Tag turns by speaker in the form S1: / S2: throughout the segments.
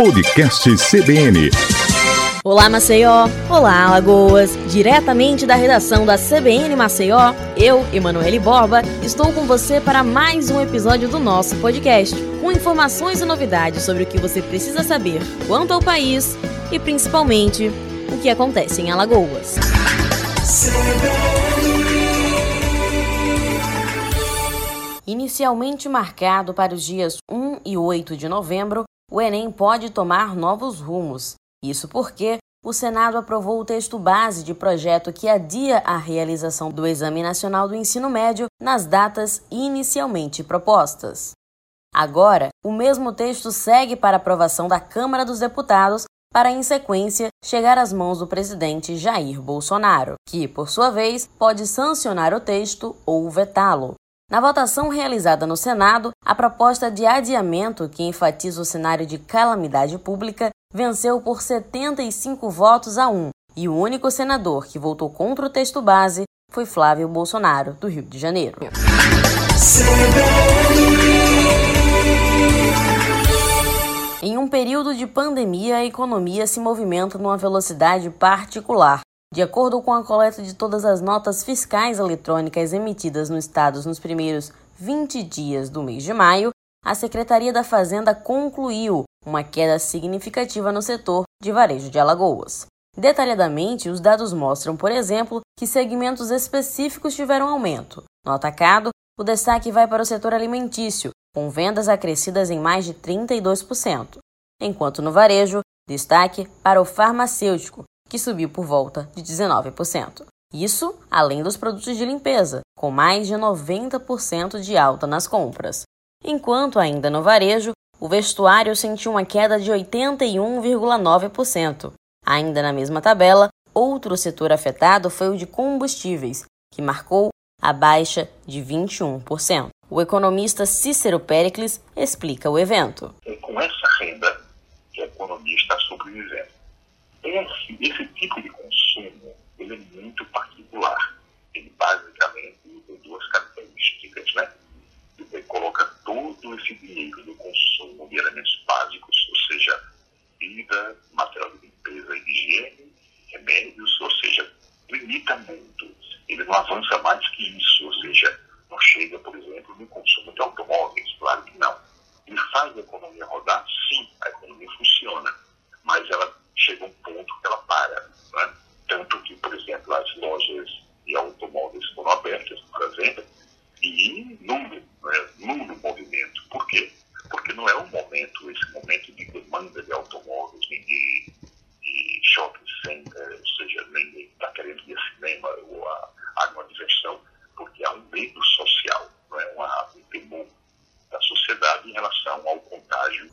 S1: Podcast CBN.
S2: Olá Maceió, olá Alagoas, diretamente da redação da CBN Maceió, eu, Emanuele Borba, estou com você para mais um episódio do nosso podcast, com informações e novidades sobre o que você precisa saber quanto ao país e principalmente o que acontece em Alagoas. Inicialmente marcado para os dias 1 e 8 de novembro, o Enem pode tomar novos rumos. Isso porque o Senado aprovou o texto base de projeto que adia a realização do Exame Nacional do Ensino Médio nas datas inicialmente propostas. Agora, o mesmo texto segue para aprovação da Câmara dos Deputados para, em sequência, chegar às mãos do presidente Jair Bolsonaro, que, por sua vez, pode sancionar o texto ou vetá-lo. Na votação realizada no Senado, a proposta de adiamento, que enfatiza o cenário de calamidade pública, venceu por 75 votos a 1, e o único senador que votou contra o texto base foi Flávio Bolsonaro, do Rio de Janeiro. Em um período de pandemia, a economia se movimenta numa velocidade particular. De acordo com a coleta de todas as notas fiscais eletrônicas emitidas no estado nos primeiros 20 dias do mês de maio, a Secretaria da Fazenda concluiu uma queda significativa no setor de varejo de Alagoas. Detalhadamente, os dados mostram, por exemplo, que segmentos específicos tiveram aumento. No atacado, o destaque vai para o setor alimentício, com vendas acrescidas em mais de 32%, enquanto no varejo, destaque para o farmacêutico, que subiu por volta de 19%. Isso além dos produtos de limpeza, com mais de 90% de alta nas compras. Enquanto ainda no varejo, o vestuário sentiu uma queda de 81,9%. Ainda na mesma tabela, outro setor afetado foi o de combustíveis, que marcou a baixa de 21%. O economista Cícero Pericles explica o evento.
S3: Com essa renda que a economia está sobrevivendo esse, esse tipo de consumo ele é muito particular. Ele basicamente tem duas características, né? Ele coloca todo esse dinheiro do consumo de elementos básicos, ou seja, vida, material de limpeza e higiene, remédios, ou seja, limita muito. Ele não avança mais que isso, ou seja, não chega, por exemplo, no consumo de automóveis, claro que não. Ele faz a economia rodar, sim, a economia funciona, mas ela chega um ponto que ela para. Né? Tanto que, por exemplo, as lojas de automóveis foram abertas para venda e nulo, né? nulo movimento. Por quê? Porque não é um momento, esse momento de demanda de automóveis, nem de, de shopping center, ou seja, nem está querendo ir ao cinema ou a, a uma diversão, porque há um medo social, não é? Uma, um temor da sociedade em relação ao contágio.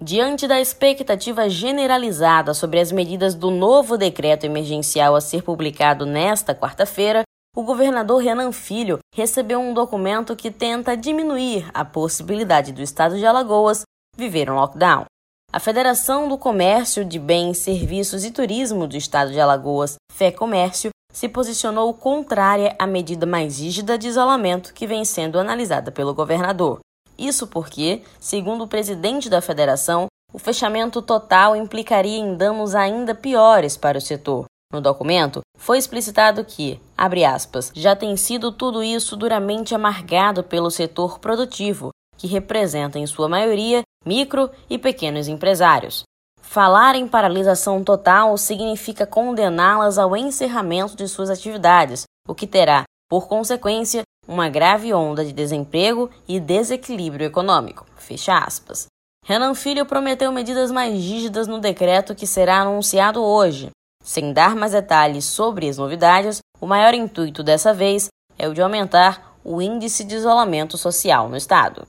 S2: Diante da expectativa generalizada sobre as medidas do novo decreto emergencial a ser publicado nesta quarta-feira, o governador Renan Filho recebeu um documento que tenta diminuir a possibilidade do estado de Alagoas viver um lockdown. A Federação do Comércio de Bens, Serviços e Turismo do estado de Alagoas, Fé Comércio, se posicionou contrária à medida mais rígida de isolamento que vem sendo analisada pelo governador. Isso porque, segundo o presidente da federação, o fechamento total implicaria em danos ainda piores para o setor. No documento, foi explicitado que, abre aspas, já tem sido tudo isso duramente amargado pelo setor produtivo, que representa em sua maioria micro e pequenos empresários. Falar em paralisação total significa condená-las ao encerramento de suas atividades, o que terá, por consequência, uma grave onda de desemprego e desequilíbrio econômico. Fecha aspas. Renan Filho prometeu medidas mais rígidas no decreto que será anunciado hoje. Sem dar mais detalhes sobre as novidades, o maior intuito dessa vez é o de aumentar o índice de isolamento social no estado.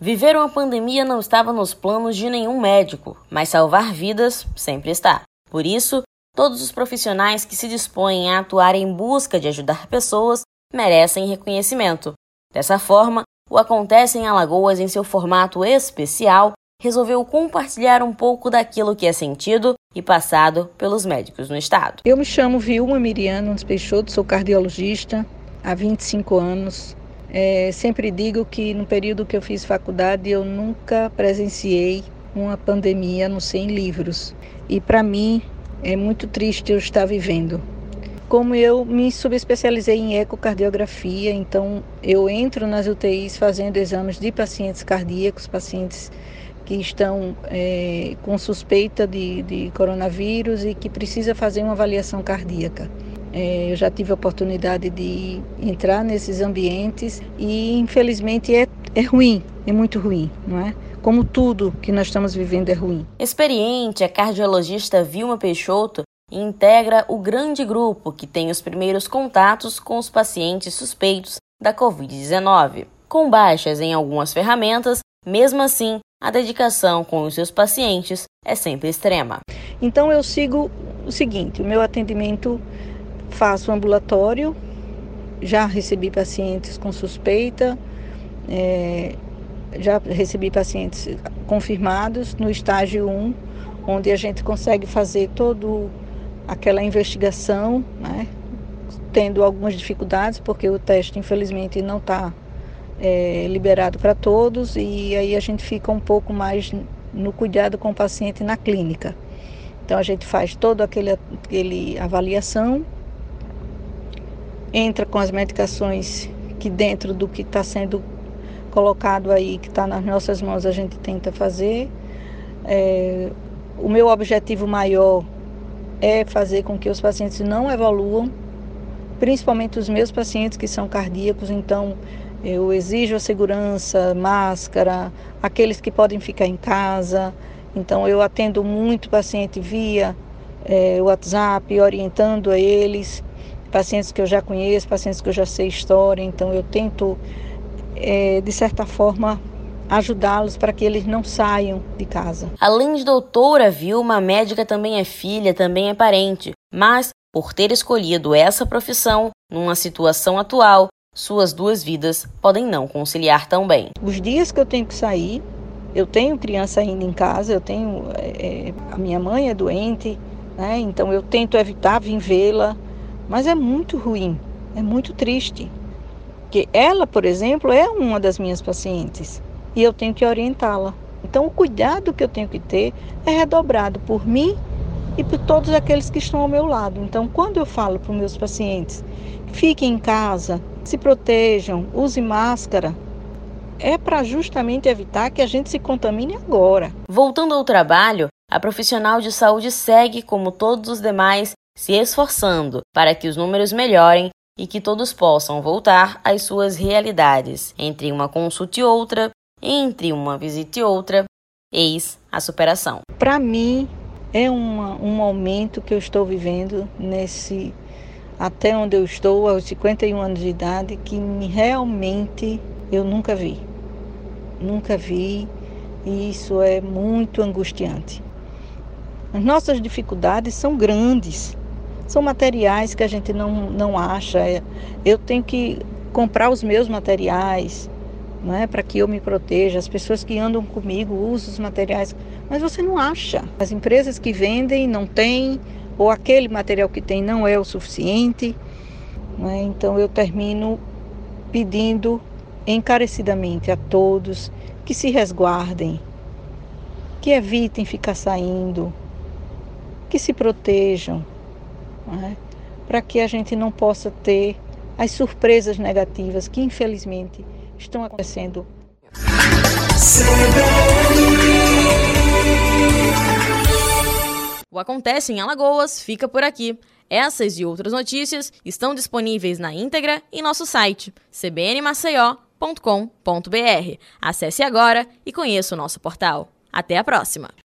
S2: Viver uma pandemia não estava nos planos de nenhum médico, mas salvar vidas sempre está. Por isso, todos os profissionais que se dispõem a atuar em busca de ajudar pessoas merecem reconhecimento. Dessa forma, o Acontece em Alagoas, em seu formato especial, resolveu compartilhar um pouco daquilo que é sentido e passado pelos médicos no estado.
S4: Eu me chamo Vilma Miriano Peixoto, sou cardiologista há 25 anos. É, sempre digo que no período que eu fiz faculdade eu nunca presenciei uma pandemia, não sei em livros. E para mim é muito triste eu estar vivendo. Como eu me subespecializei em ecocardiografia, então eu entro nas UTIs fazendo exames de pacientes cardíacos, pacientes que estão é, com suspeita de, de coronavírus e que precisa fazer uma avaliação cardíaca. É, eu já tive a oportunidade de entrar nesses ambientes e infelizmente é, é ruim, é muito ruim, não é? Como tudo que nós estamos vivendo é ruim.
S2: Experiente, a cardiologista Vilma Peixoto integra o grande grupo que tem os primeiros contatos com os pacientes suspeitos da Covid-19. Com baixas em algumas ferramentas, mesmo assim, a dedicação com os seus pacientes é sempre extrema.
S4: Então eu sigo o seguinte: o meu atendimento faço ambulatório, já recebi pacientes com suspeita, é, já recebi pacientes confirmados no estágio 1, onde a gente consegue fazer toda aquela investigação, né, tendo algumas dificuldades, porque o teste, infelizmente, não está é, liberado para todos, e aí a gente fica um pouco mais no cuidado com o paciente na clínica. Então a gente faz toda aquele, aquele avaliação entra com as medicações que dentro do que está sendo colocado aí, que está nas nossas mãos, a gente tenta fazer. É, o meu objetivo maior é fazer com que os pacientes não evoluam, principalmente os meus pacientes que são cardíacos, então eu exijo a segurança, máscara, aqueles que podem ficar em casa. Então eu atendo muito paciente via é, WhatsApp, orientando a eles pacientes que eu já conheço, pacientes que eu já sei história, então eu tento, é, de certa forma, ajudá-los para que eles não saiam de casa.
S2: Além de doutora Vilma, a médica também é filha, também é parente, mas por ter escolhido essa profissão, numa situação atual, suas duas vidas podem não conciliar tão bem.
S4: Os dias que eu tenho que sair, eu tenho criança ainda em casa, eu tenho é, a minha mãe é doente, né? Então eu tento evitar vir vê-la, mas é muito ruim, é muito triste. Que ela, por exemplo, é uma das minhas pacientes e eu tenho que orientá-la. Então, o cuidado que eu tenho que ter é redobrado por mim e por todos aqueles que estão ao meu lado. Então, quando eu falo para os meus pacientes, fiquem em casa, se protejam, use máscara, é para justamente evitar que a gente se contamine agora.
S2: Voltando ao trabalho, a profissional de saúde segue, como todos os demais, se esforçando para que os números melhorem e que todos possam voltar às suas realidades. Entre uma consulta e outra, entre uma visita e outra, eis a superação.
S4: Para mim, é uma, um momento que eu estou vivendo nesse até onde eu estou, aos 51 anos de idade, que realmente eu nunca vi. Nunca vi, e isso é muito angustiante. As nossas dificuldades são grandes, são materiais que a gente não, não acha. É, eu tenho que comprar os meus materiais, não é para que eu me proteja. As pessoas que andam comigo usam os materiais, mas você não acha. As empresas que vendem não têm, ou aquele material que tem não é o suficiente. É? Então eu termino pedindo encarecidamente a todos que se resguardem, que evitem ficar saindo, que se protejam para que a gente não possa ter as surpresas negativas que infelizmente estão acontecendo.
S2: O Acontece em Alagoas fica por aqui. Essas e outras notícias estão disponíveis na íntegra em nosso site cbnmaceió.com.br. Acesse agora e conheça o nosso portal. Até a próxima!